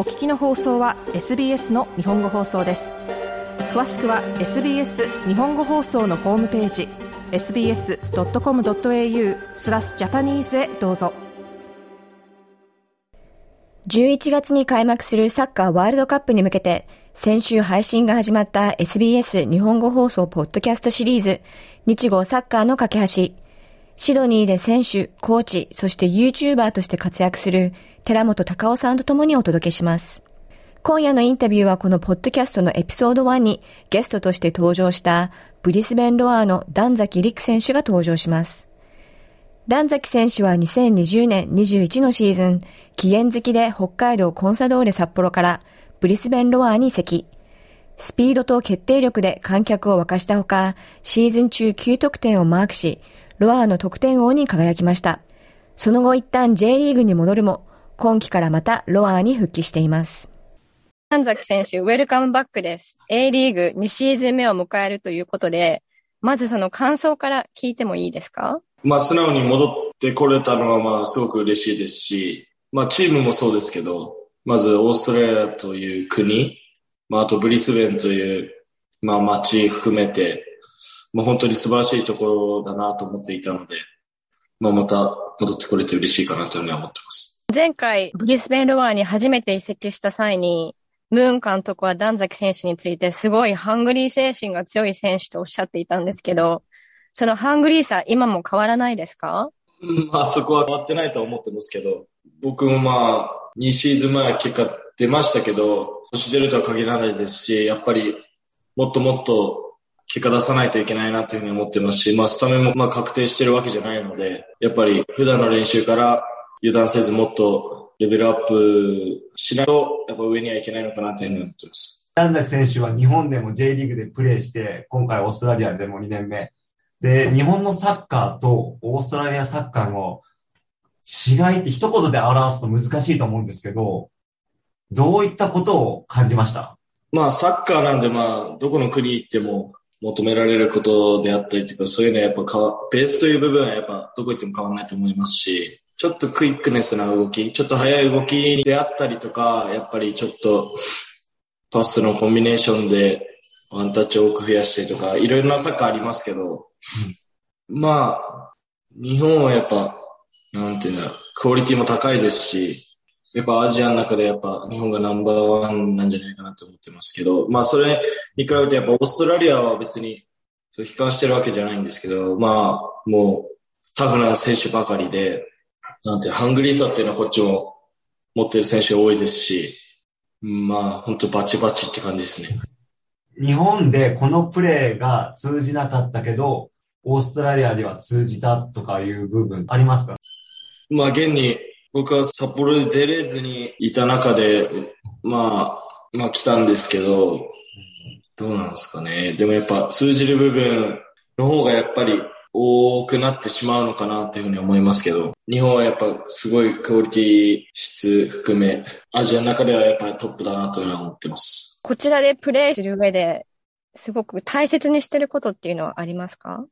お聞きの放送は SBS の日本語放送です。詳しくは SBS 日本語放送のホームページ sbs.com.au スラスジャパニーズへどうぞ。11月に開幕するサッカーワールドカップに向けて先週配信が始まった SBS 日本語放送ポッドキャストシリーズ日語サッカーの架け橋。シドニーで選手、コーチ、そして YouTuber として活躍する寺本隆夫さんと共にお届けします。今夜のインタビューはこのポッドキャストのエピソード1にゲストとして登場したブリスベンロアーの段崎陸選手が登場します。段崎選手は2020年21のシーズン、期限付きで北海道コンサドーレ札幌からブリスベンロアーに移籍。スピードと決定力で観客を沸かしたほか、シーズン中9得点をマークし、ロアーの得点王に輝きました。その後一旦 J リーグに戻るも、今季からまたロアーに復帰しています。神崎選手、ウェルカムバックです。A リーグ2シーズン目を迎えるということで、まずその感想から聞いてもいいですか？まあ、素直に戻ってこれたのは、まあ、すごく嬉しいですし、まあ、チームもそうですけど、まず、オーストラリアという国、まあ、あとブリスベンという、まあ、街含めて、もう本当に素晴らしいところだなと思っていたので、まあ、また戻ってこれて嬉しいかなというふうに思ってます。前回、ブリスベンロアーに初めて移籍した際に、ムーン監督は檀崎選手についてすごいハングリー精神が強い選手とおっしゃっていたんですけど、そのハングリーさ、今も変わらないですか？まあそこは変わってないとは思ってますけど、僕もまあ2シーズン前結果出ましたけど、年出るとは限らないですし、やっぱりもっともっと結果出さないといけないなというふうに思ってますし、まあスタメンもまあ確定してるわけじゃないので、やっぱり普段の練習から油断せずもっとレベルアップしないと、やっぱ上にはいけないのかなというふうに思ってます。段崎選手は日本でも J リーグでプレーして、今回オーストラリアでも2年目。で、日本のサッカーとオーストラリアサッカーの違いって一言で表すと難しいと思うんですけど、どういったことを感じました？まあサッカーなんでまあどこの国行っても求められることであったりとか、そういうのはやっぱかベースという部分はやっぱどこ行っても変わらないと思いますし、ちょっとクイックネスな動き、ちょっと速い動きであったりとか、やっぱりちょっとパスのコンビネーションでワンタッチを多く増やしたりとか、いろいろなサッカーありますけど、まあ、日本はやっぱ、なんていうんだ、クオリティも高いですし、やっぱアジアの中でやっぱ日本がナンバーワンなんじゃないかなと思ってますけど、まあそれに比べてやっぱオーストラリアは別に悲観してるわけじゃないんですけど、まあもうタフな選手ばかりで、なんてハングリーさっていうのはこっちも持ってる選手多いですし、まあ本当バチバチって感じですね。日本でこのプレーが通じなかったけど、オーストラリアでは通じたとかいう部分ありますか？まあ現に僕は札幌で出れずにいた中で、まあ、まあ来たんですけど、どうなんですかね。でもやっぱ通じる部分の方がやっぱり多くなってしまうのかなというふうに思いますけど、日本はやっぱすごいクオリティ質含め、アジアの中ではやっぱりトップだなというふうに思ってます。こちらでプレイする上で、すごく大切にしてることっていうのはありますか？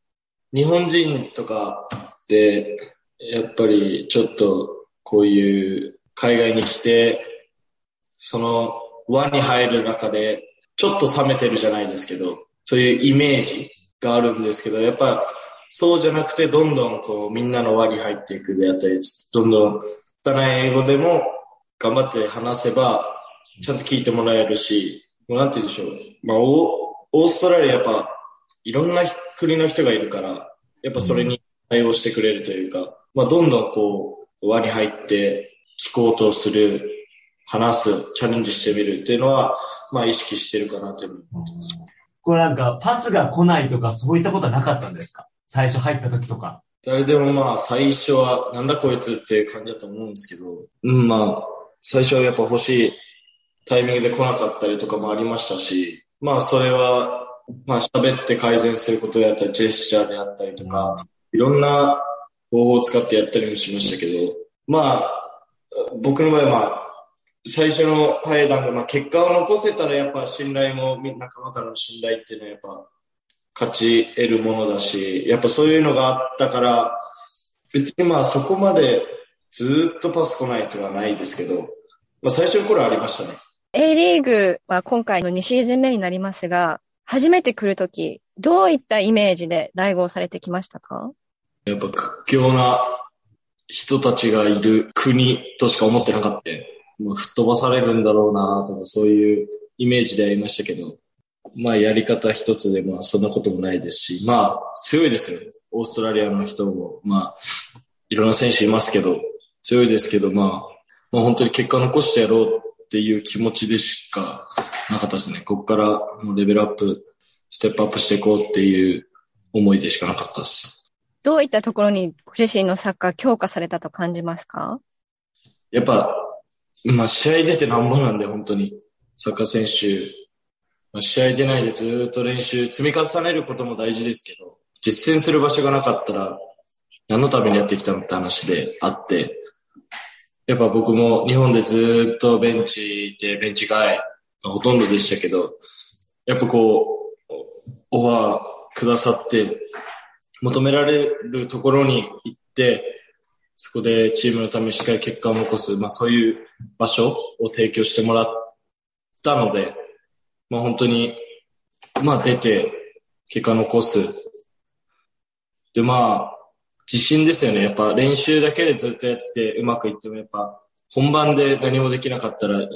日本人とかって、やっぱりちょっとこういう海外に来て、その輪に入る中で、ちょっと冷めてるじゃないですけど、そういうイメージがあるんですけど、やっぱそうじゃなくて、どんどんこうみんなの輪に入っていくであったり、どんどん汚い英語でも頑張って話せば、ちゃんと聞いてもらえるし、もうなんて言うんでしょう。まあ、オーストラリアやっぱ、いろんな国の人がいるから、やっぱそれに対応してくれるというか、まあ、どんどんこう、輪に入って聞こうとする、話す、チャレンジしてみるっていうのは、まあ意識してるかなというふうに思ってます。これなんか、パスが来ないとか、そういったことはなかったんですか？最初入った時とか。誰でもまあ、最初は、なんだこいつっていう感じだと思うんですけど、うん、まあ、最初はやっぱ欲しいタイミングで来なかったりとかもありましたし、まあ、それは、まあ、喋って改善することであったり、ジェスチャーであったりとか、いろんな方法を使ってやったりもしましたけど、まあ、僕の場合はまあ、最初のイランが、まあ、結果を残せたらやっぱ信頼も、仲間からの信頼っていうのはやっぱ勝ち得るものだし、やっぱそういうのがあったから、別にまあそこまでずっとパス来ないとはないですけど、まあ最初の頃ありましたね。A リーグは今回の2シーズン目になりますが、初めて来るとき、どういったイメージで来合されてきましたか？やっぱ屈強な人たちがいる国としか思ってなかった。もう吹っ飛ばされるんだろうなとかそういうイメージでありましたけど、まあやり方一つでまあそんなこともないですし、まあ強いですよね。オーストラリアの人も、まあいろんな選手いますけど、強いですけど、まあ、まあ本当に結果残してやろうっていう気持ちでしかなかったですね。ここからもうレベルアップ、ステップアップしていこうっていう思いでしかなかったです。どういったところにご自身のサッカー強化されたと感じますか？やっぱ、まあ試合出てなんぼなんで本当に、サッカー選手、まあ、試合出ないでずっと練習積み重ねることも大事ですけど、実践する場所がなかったら何のためにやってきたのって話であって、やっぱ僕も日本でずっとベンチでベンチ外ほとんどでしたけど、やっぱこう、オファーくださって、求められるところに行って、そこでチームのためにしっかり結果を残す、まあそういう場所を提供してもらったので、まあ本当に、まあ出て結果残す。でまあ、自信ですよね。やっぱ練習だけでずっとやっててうまくいってもやっぱ本番で何もできなかったら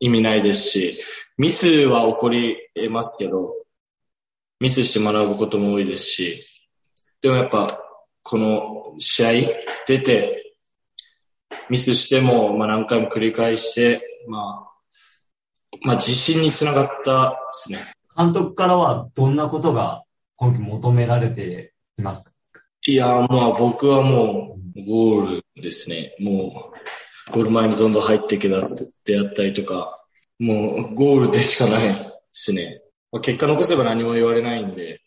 意味ないですし、ミスは起こり得ますけど、ミスして学ぶことも多いですし、でもやっぱこの試合出てミスしても、まあ、何回も繰り返して、まあ、まあ自信につながったですね。監督からはどんなことが今季求められていますか？いや、まあ僕はもうゴールですね。もうゴール前にどんどん入っていけだってやったりとか、もうゴールでしかないですね。まあ、結果残せば何も言われないんで。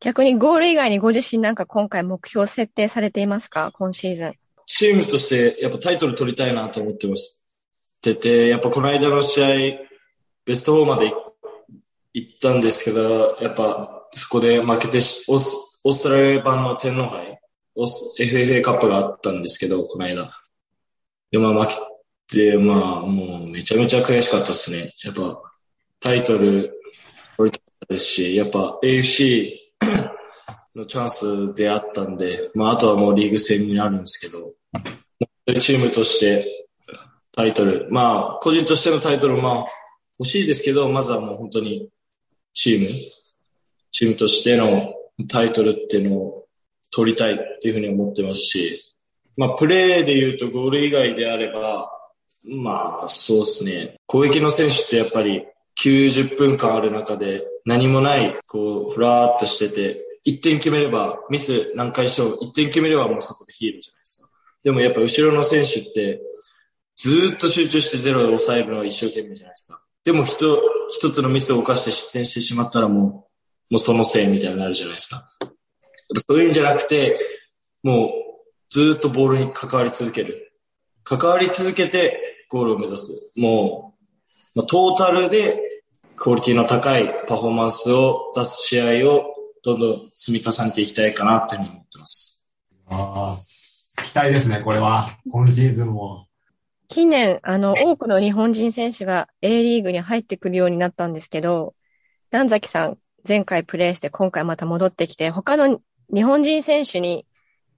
逆にゴール以外にご自身なんか今回目標設定されていますか？今シーズン。チームとしてやっぱタイトル取りたいなと思ってましてて、やっぱこの間の試合、ベスト4まで行ったんですけど、やっぱそこで負けてオースオーストラリア版の天皇杯、オス FFA カップがあったんですけど、この間。で、まあ負けて、まあもうめちゃめちゃ悔しかったですね。やっぱタイトル取りたかったですし、やっぱ AFC のチャンスであったんで、まああとはもうリーグ戦になるんですけど、チームとしてタイトル、まあ個人としてのタイトルまあ欲しいですけど、まずはもう本当にチーム、チームとしてのタイトルっていうのを取りたいっていうふうに思ってますし、まあ、プレーで言うとゴール以外であれば、まあ、そうですね。攻撃の選手ってやっぱり90分間ある中で何もない、こう、ふらーっとしてて、1点決めれば、ミス何回しよう、1点決めればもうそこでヒーローじゃないですか。でもやっぱ後ろの選手って、ずっと集中してゼロで抑えるのは一生懸命じゃないですか。でも一、一つのミスを犯して失点してしまったらもう、もうそのせいみたいになるじゃないですか。そういうんじゃなくて、もうずっとボールに関わり続ける。関わり続けてゴールを目指す。もう、まあ、トータルでクオリティの高いパフォーマンスを出す試合をどんどん積み重ねていきたいかなというふうに思ってます。ああ、期待ですね、これは。今シーズンも。近年、あの、多くの日本人選手が A リーグに入ってくるようになったんですけど、段崎さん、前回プレーして今回また戻ってきて、他の日本人選手に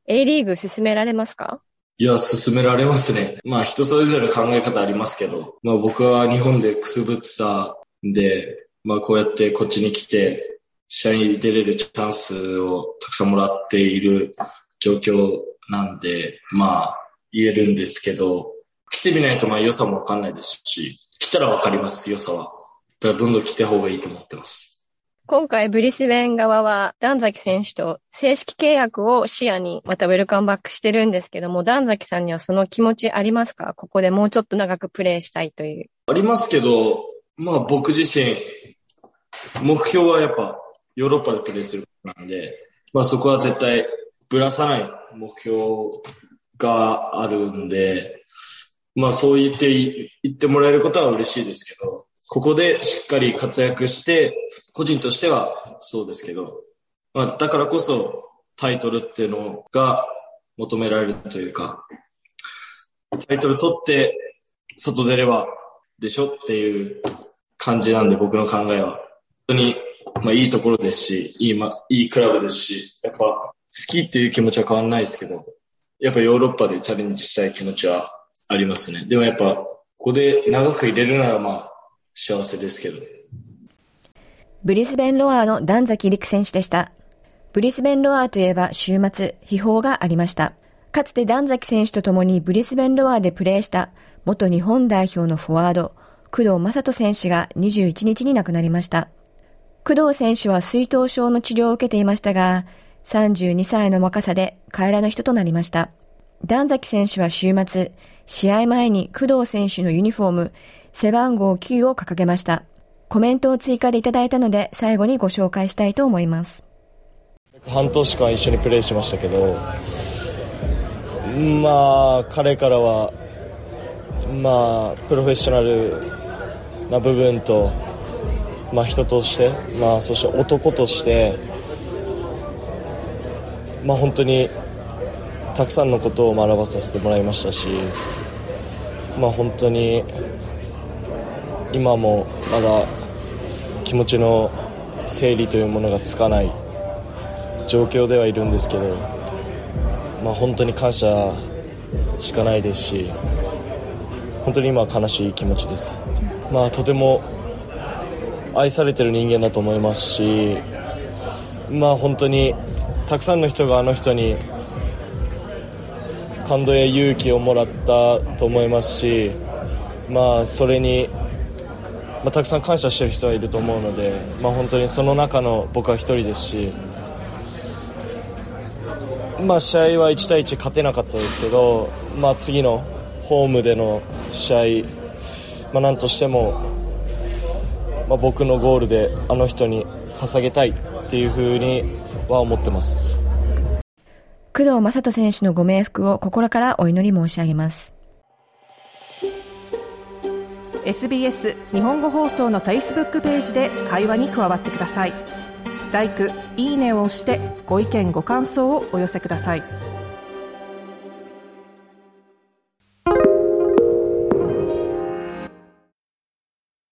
A リーグ進められますか？いや、進められますね。まあ人それぞれ考え方ありますけど、まあ僕は日本でくすぶってたんで、まあこうやってこっちに来て、試合に出れるチャンスをたくさんもらっている状況なんで、まあ言えるんですけど、来てみないとまあ良さもわかんないですし、来たらわかります、良さは。だからどんどん来た方がいいと思ってます。今回ブリスベン側は、段崎選手と正式契約を視野にまたウェルカムバックしてるんですけども、段崎さんにはその気持ちありますか？ここでもうちょっと長くプレーしたいという。ありますけど、まあ僕自身、目標はやっぱヨーロッパでプレーすることなんで、まあそこは絶対ぶらさない目標があるんで、まあそう言って言ってもらえることは嬉しいですけど、ここでしっかり活躍して、個人としてはそうですけど、まあ、だからこそタイトルっていうのが求められるというか、タイトル取って外出ればでしょっていう感じなんで、僕の考えは。本当に、まあいいところですし、いい、まあ、いいクラブですし、やっぱ好きっていう気持ちは変わんないですけど、やっぱヨーロッパでチャレンジしたい気持ちはありますね。でもやっぱ、ここで長く入れるならまあ、幸せですけど。ブリスベンロアーの段崎陸選手でした。ブリスベンロアーといえば週末、秘宝がありました。かつて段崎選手と共にブリスベンロアーでプレーした元日本代表のフォワード、工藤正人選手が21日に亡くなりました。工藤選手は水頭症の治療を受けていましたが、32歳の若さで帰らぬ人となりました。段崎選手は週末、試合前に工藤選手のユニフォーム、背番号9を掲げました。コメントを追加でいただいたので、最後にご紹介したいと思います。半年間一緒にプレーしましたけど、まあ、彼からは、まあ、プロフェッショナルな部分と、まあ、人として、まあ、そして男として、まあ、本当にたくさんのことを学ばさせてもらいましたし、まあ、本当に今もまだ気持ちの整理というものがつかない状況ではいるんですけど、まあ、本当に感謝しかないですし本当に今悲しい気持ちです、まあ、とても愛されてる人間だと思いますし、まあ、本当にたくさんの人があの人に感動や勇気をもらったと思いますし、まあ、それに、まあ、たくさん感謝してる人はいると思うので、まあ、本当にその中の僕は1人ですし、まあ、試合は1対1勝てなかったですけど、まあ、次のホームでの試合、まあ、なんとしても、まあ、僕のゴールであの人に捧げたいっていうふうには思ってます。工藤正人選手のご冥福を心からお祈り申し上げます。SBS 日本語放送の Facebook ページで会話に加わってください。LIKE、いいねを押してご意見ご感想をお寄せください